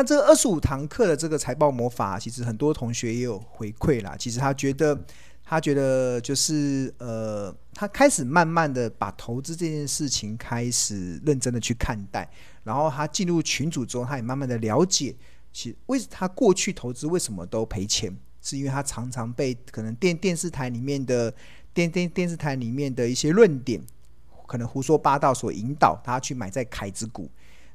那这二十五堂课的这个财报魔法，其实很多同学也有回馈啦。其实他觉得，他觉得就是呃，他开始慢慢的把投资这件事情开始认真的去看待。然后他进入群组中，他也慢慢的了解，其为他过去投资为什么都赔钱，是因为他常常被可能电电视台里面的电电电视台里面的一些论点，可能胡说八道所引导他去买在凯子股。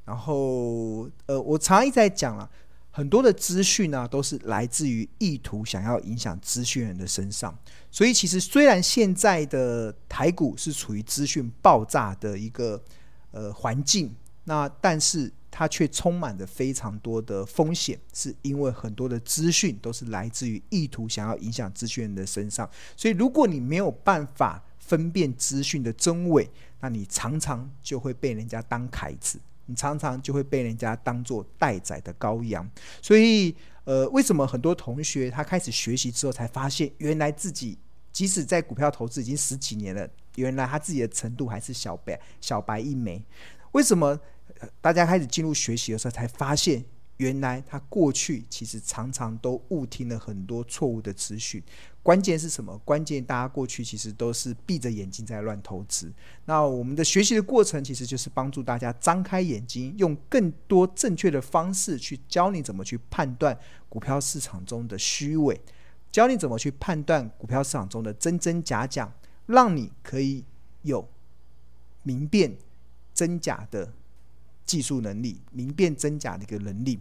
然后，呃，我常常一直在讲了，很多的资讯呢，都是来自于意图想要影响资讯人的身上。所以，其实虽然现在的台股是处于资讯爆炸的一个呃环境，那但是它却充满着非常多的风险，是因为很多的资讯都是来自于意图想要影响资讯人的身上。所以，如果你没有办法分辨资讯的真伪，那你常常就会被人家当凯子。你常常就会被人家当做待宰的羔羊，所以，呃，为什么很多同学他开始学习之后，才发现原来自己即使在股票投资已经十几年了，原来他自己的程度还是小白小白一枚？为什么大家开始进入学习的时候，才发现？原来他过去其实常常都误听了很多错误的资讯，关键是什么？关键大家过去其实都是闭着眼睛在乱投资。那我们的学习的过程其实就是帮助大家张开眼睛，用更多正确的方式去教你怎么去判断股票市场中的虚伪，教你怎么去判断股票市场中的真真假假，让你可以有明辨真假的。技术能力、明辨真假的一个能力。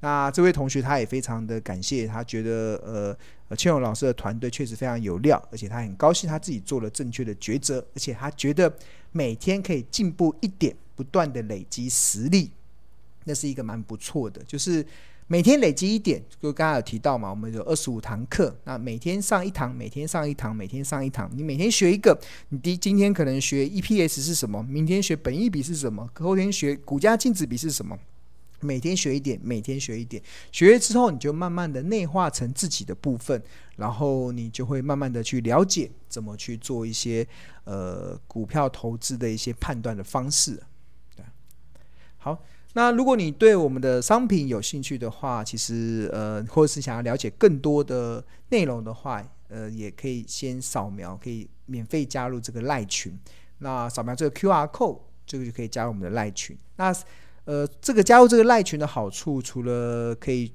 那这位同学他也非常的感谢，他觉得呃，千荣老师的团队确实非常有料，而且他很高兴他自己做了正确的抉择，而且他觉得每天可以进步一点，不断的累积实力，那是一个蛮不错的，就是。每天累积一点，就刚刚有提到嘛，我们有二十五堂课，那每天上一堂，每天上一堂，每天上一堂。你每天学一个，你第今天可能学 EPS 是什么，明天学本益比是什么，后天学股价净值比是什么。每天学一点，每天学一点，学了之后你就慢慢的内化成自己的部分，然后你就会慢慢的去了解怎么去做一些呃股票投资的一些判断的方式。对，好。那如果你对我们的商品有兴趣的话，其实呃，或者是想要了解更多的内容的话，呃，也可以先扫描，可以免费加入这个赖群。那扫描这个 QR code，这个就可以加入我们的赖群。那呃，这个加入这个赖群的好处，除了可以。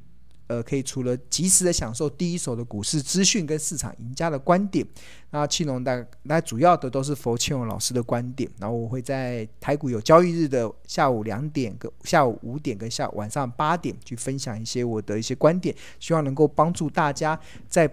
呃，可以除了及时的享受第一手的股市资讯跟市场赢家的观点，那庆龙大那主要的都是佛庆隆老师的观点。然后我会在台股有交易日的下午两点跟下午五点跟下晚上八点去分享一些我的一些观点，希望能够帮助大家在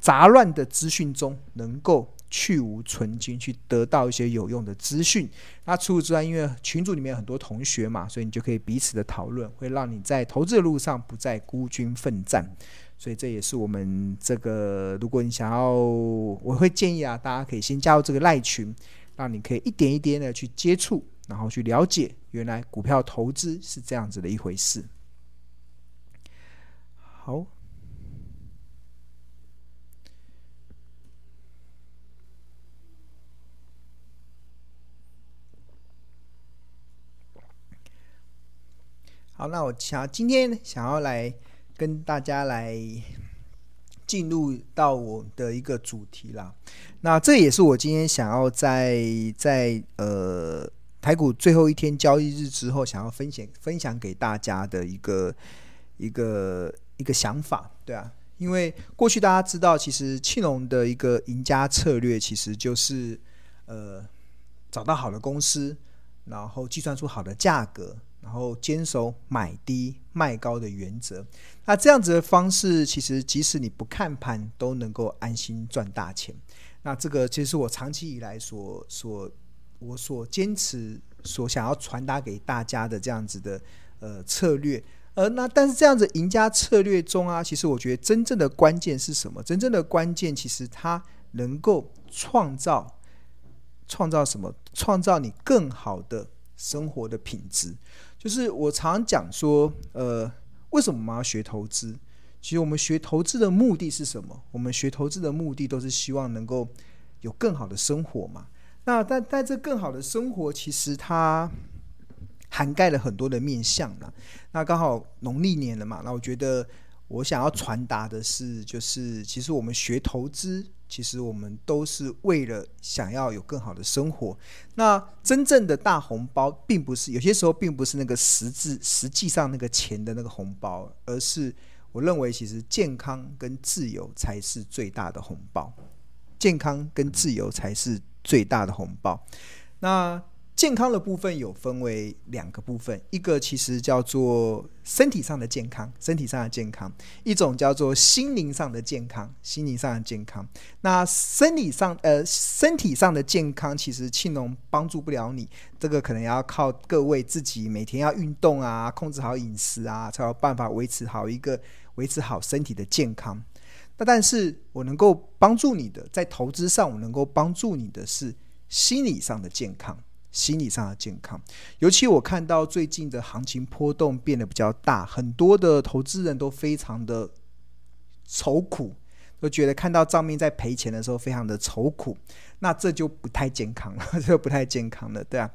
杂乱的资讯中能够。去无存菁，去得到一些有用的资讯。那除此之外，因为群组里面有很多同学嘛，所以你就可以彼此的讨论，会让你在投资的路上不再孤军奋战。所以这也是我们这个，如果你想要，我会建议啊，大家可以先加入这个赖群，让你可以一点一点的去接触，然后去了解，原来股票投资是这样子的一回事。好。好，那我想今天想要来跟大家来进入到我的一个主题啦。那这也是我今天想要在在呃台股最后一天交易日之后，想要分享分享给大家的一个一个一个想法，对啊，因为过去大家知道，其实庆隆的一个赢家策略，其实就是呃找到好的公司，然后计算出好的价格。然后坚守买低卖高的原则，那这样子的方式，其实即使你不看盘，都能够安心赚大钱。那这个其实是我长期以来所所我所坚持、所想要传达给大家的这样子的呃策略。而那但是这样子赢家策略中啊，其实我觉得真正的关键是什么？真正的关键其实它能够创造创造什么？创造你更好的生活的品质。就是我常讲说，呃，为什么我们要学投资？其实我们学投资的目的是什么？我们学投资的目的都是希望能够有更好的生活嘛。那但但这更好的生活，其实它涵盖了很多的面向了。那刚好农历年了嘛，那我觉得我想要传达的是，就是其实我们学投资，其实我们都是为了想要有更好的生活。那真正的大红包，并不是有些时候并不是那个实质实际上那个钱的那个红包，而是我认为其实健康跟自由才是最大的红包。健康跟自由才是最大的红包。那健康的部分有分为两个部分，一个其实叫做身体上的健康，身体上的健康；一种叫做心灵上的健康，心灵上的健康。那生理上，呃，身体上的健康，其实庆农帮助不了你，这个可能要靠各位自己每天要运动啊，控制好饮食啊，才有办法维持好一个维持好身体的健康。那但是我能够帮助你的，在投资上，我能够帮助你的是心理上的健康。心理上的健康，尤其我看到最近的行情波动变得比较大，很多的投资人都非常的愁苦，都觉得看到账面在赔钱的时候非常的愁苦，那这就不太健康了，这不太健康了，对啊。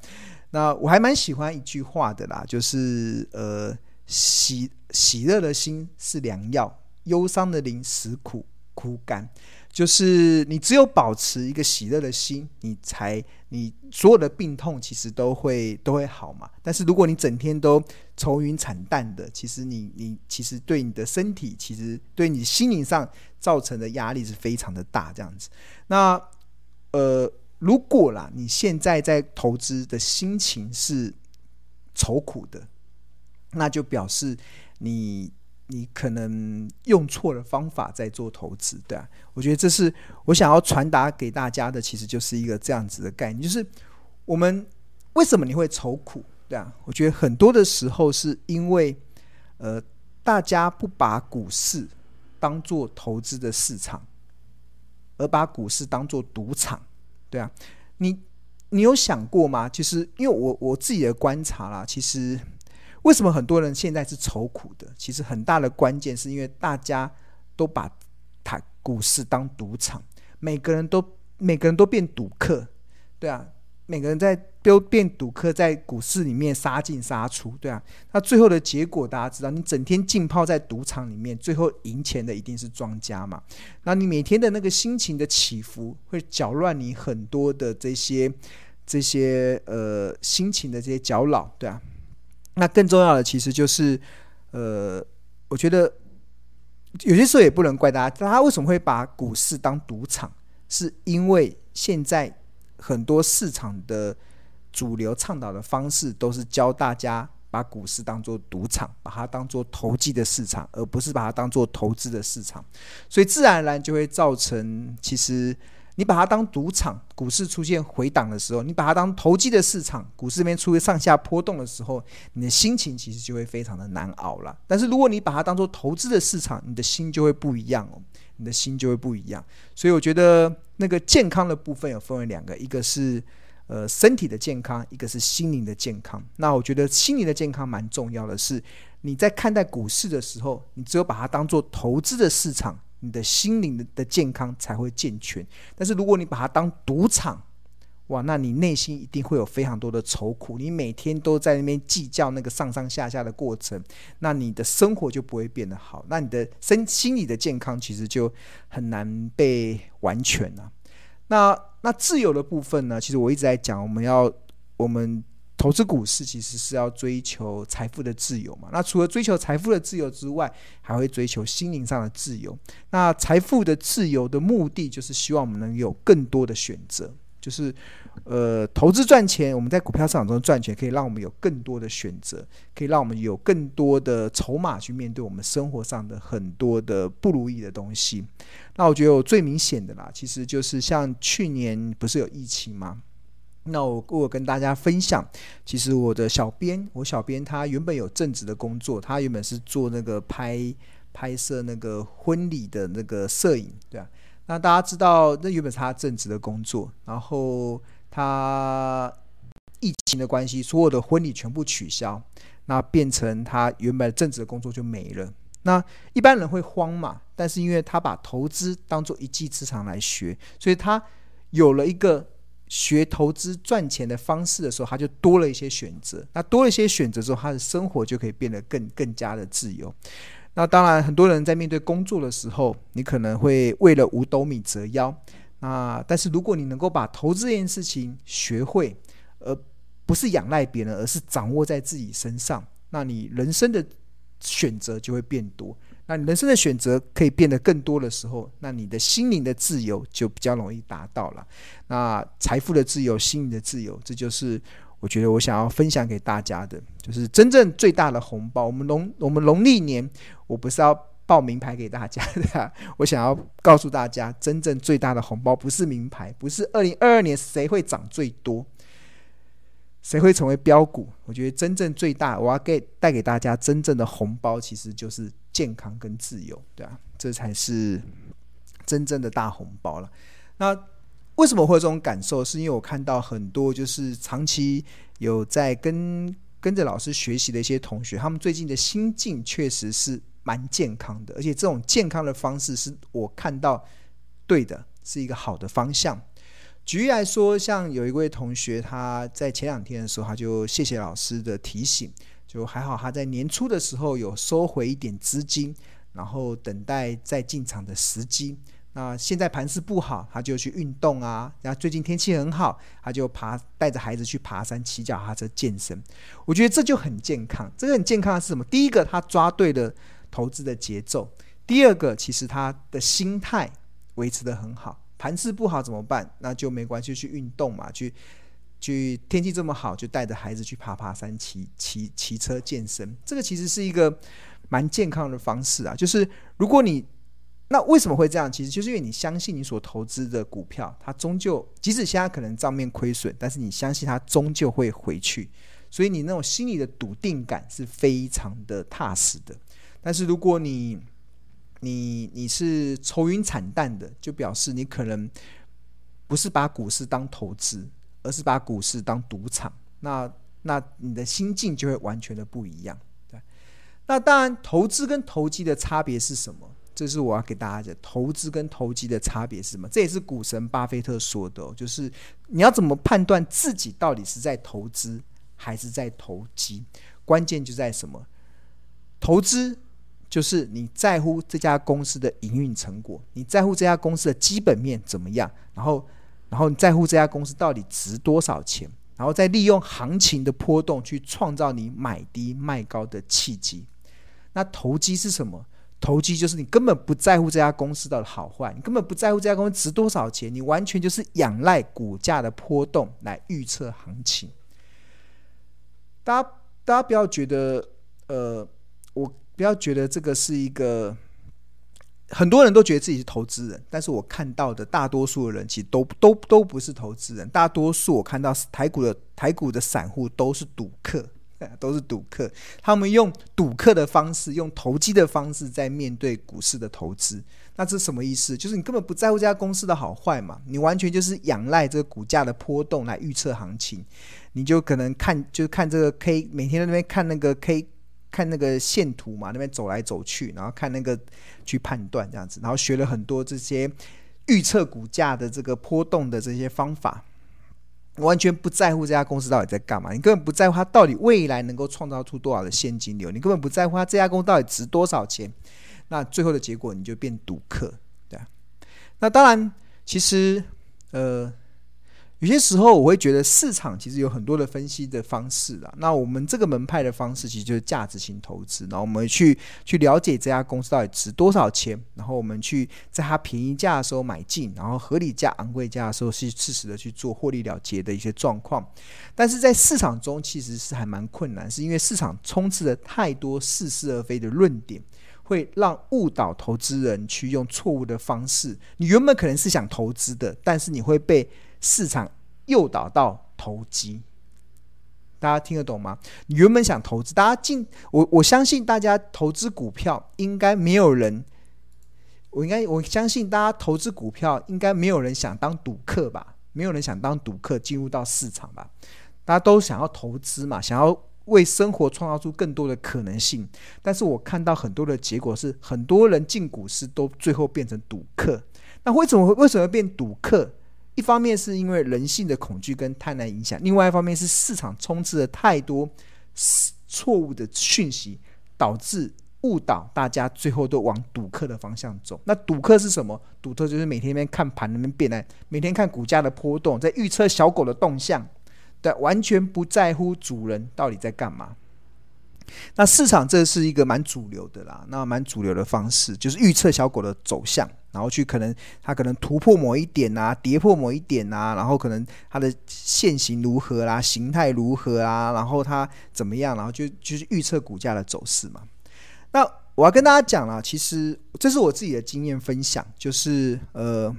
那我还蛮喜欢一句话的啦，就是呃，喜喜乐的心是良药，忧伤的灵使苦枯干。就是你只有保持一个喜乐的心，你才你所有的病痛其实都会都会好嘛。但是如果你整天都愁云惨淡的，其实你你其实对你的身体，其实对你心灵上造成的压力是非常的大。这样子，那呃，如果啦，你现在在投资的心情是愁苦的，那就表示你。你可能用错了方法在做投资，对啊，我觉得这是我想要传达给大家的，其实就是一个这样子的概念，就是我们为什么你会愁苦，对啊？我觉得很多的时候是因为，呃，大家不把股市当做投资的市场，而把股市当做赌场，对啊？你你有想过吗？其实，因为我我自己的观察啦，其实。为什么很多人现在是愁苦的？其实很大的关键是因为大家都把它股市当赌场，每个人都每个人都变赌客，对啊，每个人在都变赌客，在股市里面杀进杀出，对啊，那最后的结果大家知道，你整天浸泡在赌场里面，最后赢钱的一定是庄家嘛。那你每天的那个心情的起伏，会搅乱你很多的这些这些呃心情的这些搅扰，对啊。那更重要的其实就是，呃，我觉得有些时候也不能怪大家，大家为什么会把股市当赌场？是因为现在很多市场的主流倡导的方式都是教大家把股市当做赌场，把它当做投机的市场，而不是把它当做投资的市场，所以自然而然就会造成其实。你把它当赌场，股市出现回档的时候，你把它当投机的市场，股市里面出现上下波动的时候，你的心情其实就会非常的难熬了。但是如果你把它当做投资的市场，你的心就会不一样哦，你的心就会不一样。所以我觉得那个健康的部分有分为两个，一个是呃身体的健康，一个是心灵的健康。那我觉得心灵的健康蛮重要的是，你在看待股市的时候，你只有把它当做投资的市场。你的心灵的健康才会健全，但是如果你把它当赌场，哇，那你内心一定会有非常多的愁苦，你每天都在那边计较那个上上下下的过程，那你的生活就不会变得好，那你的身心理的健康其实就很难被完全了。那那自由的部分呢？其实我一直在讲，我们要我们。投资股市其实是要追求财富的自由嘛？那除了追求财富的自由之外，还会追求心灵上的自由。那财富的自由的目的，就是希望我们能有更多的选择。就是，呃，投资赚钱，我们在股票市场中赚钱，可以让我们有更多的选择，可以让我们有更多的筹码去面对我们生活上的很多的不如意的东西。那我觉得我最明显的啦，其实就是像去年不是有疫情吗？那我我跟大家分享，其实我的小编，我小编他原本有正职的工作，他原本是做那个拍拍摄那个婚礼的那个摄影，对啊。那大家知道，那原本是他正职的工作，然后他疫情的关系，所有的婚礼全部取消，那变成他原本正职的工作就没了。那一般人会慌嘛，但是因为他把投资当做一技之长来学，所以他有了一个。学投资赚钱的方式的时候，他就多了一些选择。那多了一些选择之后，他的生活就可以变得更更加的自由。那当然，很多人在面对工作的时候，你可能会为了五斗米折腰。那但是如果你能够把投资这件事情学会，而不是仰赖别人，而是掌握在自己身上，那你人生的选择就会变多。那你人生的选择可以变得更多的时候，那你的心灵的自由就比较容易达到了。那财富的自由、心灵的自由，这就是我觉得我想要分享给大家的，就是真正最大的红包。我们农我们农历年，我不是要报名牌给大家的，我想要告诉大家，真正最大的红包不是名牌，不是二零二二年谁会涨最多。谁会成为标股？我觉得真正最大，我要给带给大家真正的红包，其实就是健康跟自由，对啊，这才是真正的大红包了。那为什么会有这种感受？是因为我看到很多就是长期有在跟跟着老师学习的一些同学，他们最近的心境确实是蛮健康的，而且这种健康的方式是我看到对的，是一个好的方向。举例来说，像有一位同学，他在前两天的时候，他就谢谢老师的提醒，就还好他在年初的时候有收回一点资金，然后等待再进场的时机。那现在盘势不好，他就去运动啊。然后最近天气很好，他就爬，带着孩子去爬山、骑脚踏车、健身。我觉得这就很健康。这个很健康是什么？第一个，他抓对了投资的节奏；第二个，其实他的心态维持得很好。盘势不好怎么办？那就没关系，去运动嘛，去去天气这么好，就带着孩子去爬爬山、骑骑骑车、健身。这个其实是一个蛮健康的方式啊。就是如果你那为什么会这样？其实就是因为你相信你所投资的股票，它终究即使现在可能账面亏损，但是你相信它终究会回去，所以你那种心里的笃定感是非常的踏实的。但是如果你你你是愁云惨淡的，就表示你可能不是把股市当投资，而是把股市当赌场。那那你的心境就会完全的不一样。对，那当然，投资跟投机的差别是什么？这是我要给大家讲，投资跟投机的差别是什么？这也是股神巴菲特说的，就是你要怎么判断自己到底是在投资还是在投机？关键就在什么？投资。就是你在乎这家公司的营运成果，你在乎这家公司的基本面怎么样，然后，然后你在乎这家公司到底值多少钱，然后再利用行情的波动去创造你买低卖高的契机。那投机是什么？投机就是你根本不在乎这家公司的好坏，你根本不在乎这家公司值多少钱，你完全就是仰赖股价的波动来预测行情。大家，大家不要觉得，呃，我。不要觉得这个是一个，很多人都觉得自己是投资人，但是我看到的大多数的人其实都都都不是投资人，大多数我看到台股的台股的散户都是赌客，都是赌客，他们用赌客的方式，用投机的方式在面对股市的投资，那这是什么意思？就是你根本不在乎这家公司的好坏嘛，你完全就是仰赖这个股价的波动来预测行情，你就可能看就看这个 K，每天在那边看那个 K。看那个线图嘛，那边走来走去，然后看那个去判断这样子，然后学了很多这些预测股价的这个波动的这些方法，完全不在乎这家公司到底在干嘛，你根本不在乎它到底未来能够创造出多少的现金流，你根本不在乎它这家公司到底值多少钱，那最后的结果你就变赌客，对啊。那当然，其实呃。有些时候我会觉得市场其实有很多的分析的方式啦。那我们这个门派的方式其实就是价值型投资，然后我们去去了解这家公司到底值多少钱，然后我们去在它便宜价的时候买进，然后合理价、昂贵价的时候是适时的去做获利了结的一些状况。但是在市场中其实是还蛮困难，是因为市场充斥了太多似是而非的论点，会让误导投资人去用错误的方式。你原本可能是想投资的，但是你会被市场诱导到投机，大家听得懂吗？你原本想投资，大家进我，我相信大家投资股票应该没有人，我应该我相信大家投资股票应该没有人想当赌客吧？没有人想当赌客进入到市场吧？大家都想要投资嘛，想要为生活创造出更多的可能性。但是我看到很多的结果是，很多人进股市都最后变成赌客。那为什么为什么变赌客？一方面是因为人性的恐惧跟贪婪影响，另外一方面是市场充斥了太多错误的讯息，导致误导大家，最后都往赌客的方向走。那赌客是什么？赌客就是每天那边看盘那边变来，每天看股价的波动，在预测小狗的动向，对，完全不在乎主人到底在干嘛。那市场这是一个蛮主流的啦，那蛮主流的方式就是预测小狗的走向，然后去可能它可能突破某一点啊，跌破某一点啊，然后可能它的线型如何啦，形态如何啊，然后它怎么样，然后就就是预测股价的走势嘛。那我要跟大家讲啦，其实这是我自己的经验分享，就是呃。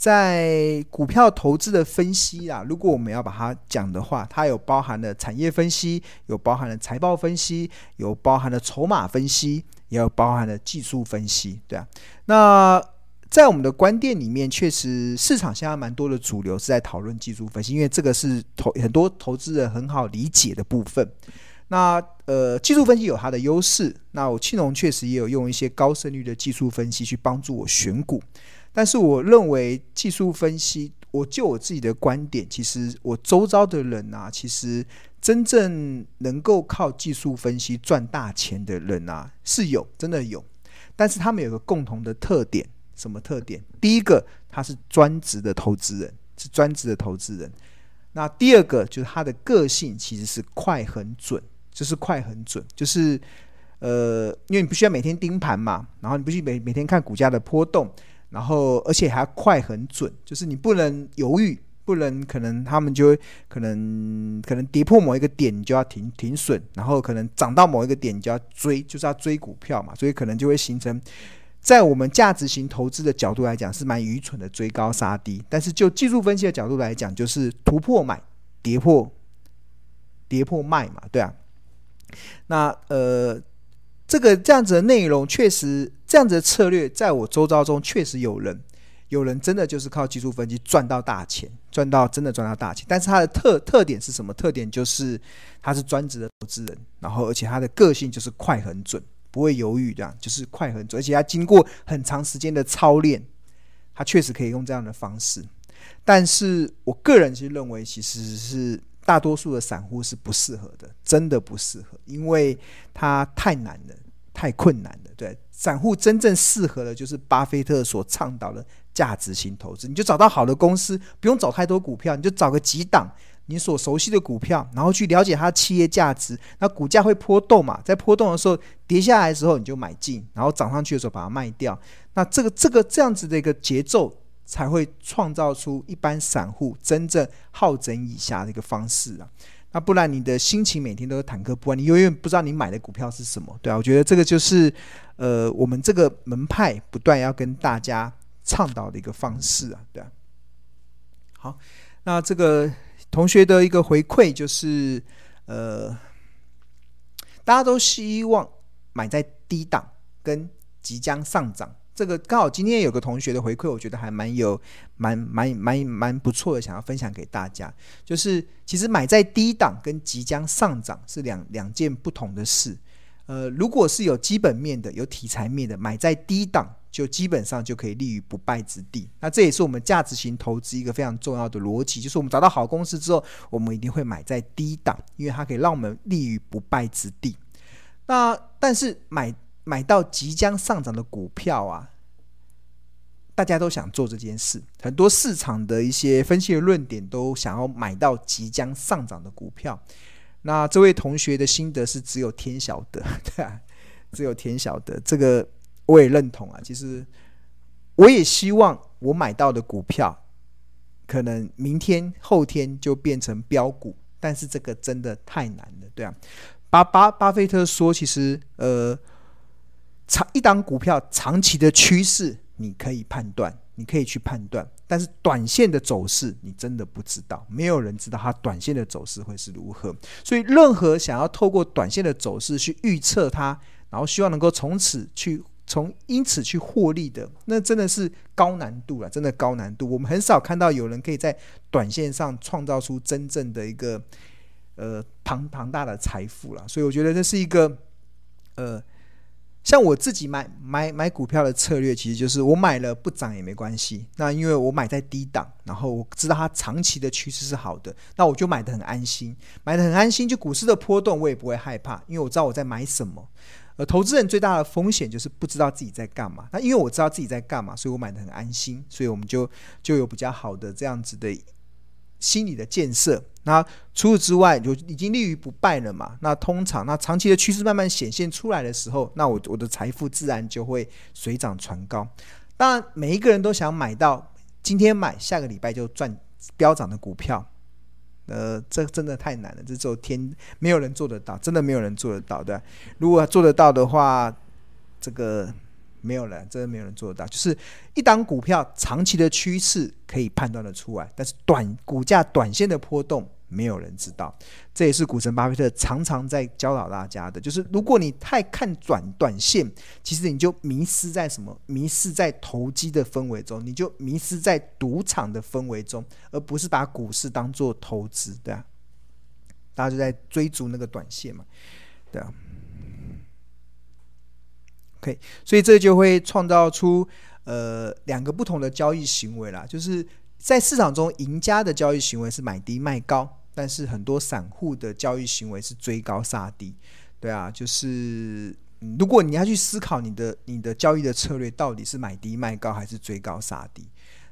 在股票投资的分析啊，如果我们要把它讲的话，它有包含了产业分析，有包含了财报分析，有包含了筹码分析，也有包含了技术分析，对啊。那在我们的观点里面，确实市场现在蛮多的主流是在讨论技术分析，因为这个是投很多投资人很好理解的部分。那呃，技术分析有它的优势，那我庆龙确实也有用一些高胜率的技术分析去帮助我选股。但是我认为技术分析，我就我自己的观点，其实我周遭的人啊，其实真正能够靠技术分析赚大钱的人啊，是有，真的有。但是他们有个共同的特点，什么特点？第一个，他是专职的投资人，是专职的投资人。那第二个就是他的个性其实是快很准，就是快很准，就是呃，因为你不需要每天盯盘嘛，然后你不需要每每天看股价的波动。然后，而且还快很准，就是你不能犹豫，不能可能他们就会可能可能跌破某一个点，你就要停停损，然后可能涨到某一个点，你就要追，就是要追股票嘛，所以可能就会形成，在我们价值型投资的角度来讲是蛮愚蠢的追高杀低，但是就技术分析的角度来讲，就是突破买，跌破跌破卖嘛，对啊，那呃。这个这样子的内容，确实这样子的策略，在我周遭中确实有人，有人真的就是靠技术分析赚到大钱，赚到真的赚到大钱。但是他的特特点是什么？特点就是他是专职的投资人，然后而且他的个性就是快很准，不会犹豫，这样就是快很准，而且他经过很长时间的操练，他确实可以用这样的方式。但是我个人其实认为，其实是。大多数的散户是不适合的，真的不适合，因为它太难了，太困难了。对，散户真正适合的就是巴菲特所倡导的价值型投资。你就找到好的公司，不用找太多股票，你就找个几档你所熟悉的股票，然后去了解它的企业价值。那股价会波动嘛，在波动的时候跌下来的时候你就买进，然后涨上去的时候把它卖掉。那这个这个这样子的一个节奏。才会创造出一般散户真正好整以暇的一个方式啊，那不然你的心情每天都是忐忑不安，你永远不知道你买的股票是什么，对啊，我觉得这个就是呃我们这个门派不断要跟大家倡导的一个方式啊，对啊。好，那这个同学的一个回馈就是呃，大家都希望买在低档跟即将上涨。这个刚好今天有个同学的回馈，我觉得还蛮有蛮蛮蛮蛮不错的，想要分享给大家。就是其实买在低档跟即将上涨是两两件不同的事。呃，如果是有基本面的、有题材面的，买在低档就基本上就可以立于不败之地。那这也是我们价值型投资一个非常重要的逻辑，就是我们找到好公司之后，我们一定会买在低档，因为它可以让我们立于不败之地。那但是买。买到即将上涨的股票啊，大家都想做这件事。很多市场的一些分析的论点都想要买到即将上涨的股票。那这位同学的心得是只有天晓得，对啊，只有天晓得。这个我也认同啊。其实我也希望我买到的股票，可能明天后天就变成标股，但是这个真的太难了，对啊。巴巴巴菲特说，其实呃。长一档股票长期的趋势，你可以判断，你可以去判断，但是短线的走势，你真的不知道，没有人知道它短线的走势会是如何。所以，任何想要透过短线的走势去预测它，然后希望能够从此去从因此去获利的，那真的是高难度了，真的高难度。我们很少看到有人可以在短线上创造出真正的一个呃庞庞大的财富了。所以，我觉得这是一个呃。像我自己买买买股票的策略，其实就是我买了不涨也没关系。那因为我买在低档，然后我知道它长期的趋势是好的，那我就买得很安心，买得很安心。就股市的波动，我也不会害怕，因为我知道我在买什么。而投资人最大的风险就是不知道自己在干嘛。那因为我知道自己在干嘛，所以我买得很安心，所以我们就就有比较好的这样子的心理的建设。那除此之外，就已经立于不败了嘛。那通常，那长期的趋势慢慢显现出来的时候，那我我的财富自然就会水涨船高。当然，每一个人都想买到今天买，下个礼拜就赚飙涨的股票。呃，这真的太难了，这只有天，没有人做得到，真的没有人做得到，对。如果做得到的话，这个没有人，真的没有人做得到。就是一档股票长期的趋势可以判断得出来，但是短股价短线的波动。没有人知道，这也是股神巴菲特常常在教导大家的，就是如果你太看短短线，其实你就迷失在什么？迷失在投机的氛围中，你就迷失在赌场的氛围中，而不是把股市当做投资，对啊？大家就在追逐那个短线嘛，对啊？OK，所以这就会创造出呃两个不同的交易行为啦，就是在市场中赢家的交易行为是买低卖高。但是很多散户的交易行为是追高杀低，对啊，就是如果你要去思考你的你的交易的策略到底是买低卖高还是追高杀低，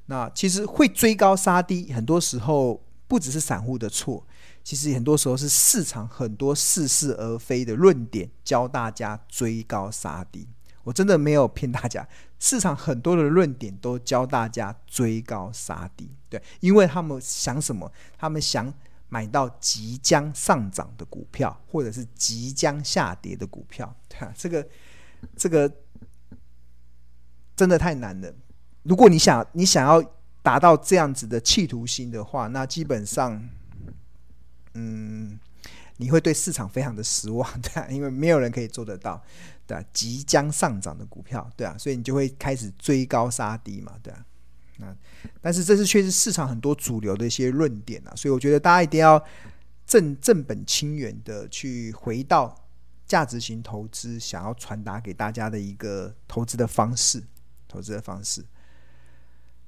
那其实会追高杀低，很多时候不只是散户的错，其实很多时候是市场很多似是而非的论点教大家追高杀低。我真的没有骗大家，市场很多的论点都教大家追高杀低，对，因为他们想什么？他们想。买到即将上涨的股票，或者是即将下跌的股票，对啊，这个这个真的太难了。如果你想你想要达到这样子的企图心的话，那基本上，嗯，你会对市场非常的失望，对啊，因为没有人可以做得到，对啊，即将上涨的股票，对啊，所以你就会开始追高杀低嘛，对啊。那，但是这是确实市场很多主流的一些论点啊，所以我觉得大家一定要正正本清源的去回到价值型投资，想要传达给大家的一个投资的方式，投资的方式。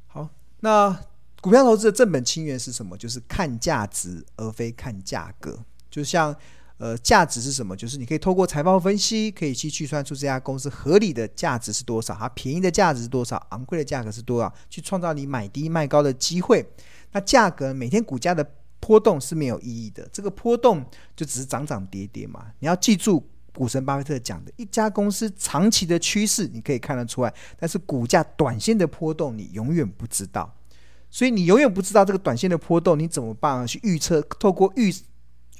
好，那股票投资的正本清源是什么？就是看价值而非看价格，就像。呃，价值是什么？就是你可以透过财报分析，可以去计算出这家公司合理的价值是多少，它便宜的价值是多少，昂贵的价格是多少，去创造你买低卖高的机会。那价格每天股价的波动是没有意义的，这个波动就只是涨涨跌跌嘛。你要记住，股神巴菲特讲的，一家公司长期的趋势你可以看得出来，但是股价短线的波动你永远不知道。所以你永远不知道这个短线的波动，你怎么办？去预测，透过预。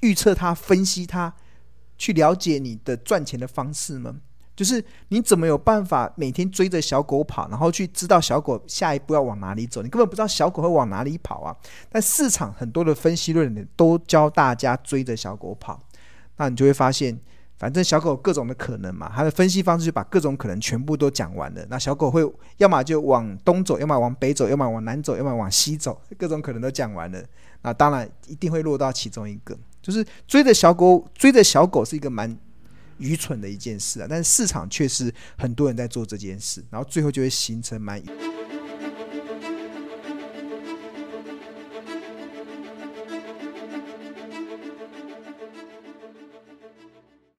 预测它，分析它，去了解你的赚钱的方式吗？就是你怎么有办法每天追着小狗跑，然后去知道小狗下一步要往哪里走？你根本不知道小狗会往哪里跑啊！但市场很多的分析论点都教大家追着小狗跑，那你就会发现，反正小狗各种的可能嘛，它的分析方式就把各种可能全部都讲完了。那小狗会要么就往东走，要么往北走，要么往南走，要么往西走，各种可能都讲完了。那当然一定会落到其中一个。就是追着小狗，追着小狗是一个蛮愚蠢的一件事啊，但是市场却是很多人在做这件事，然后最后就会形成蛮。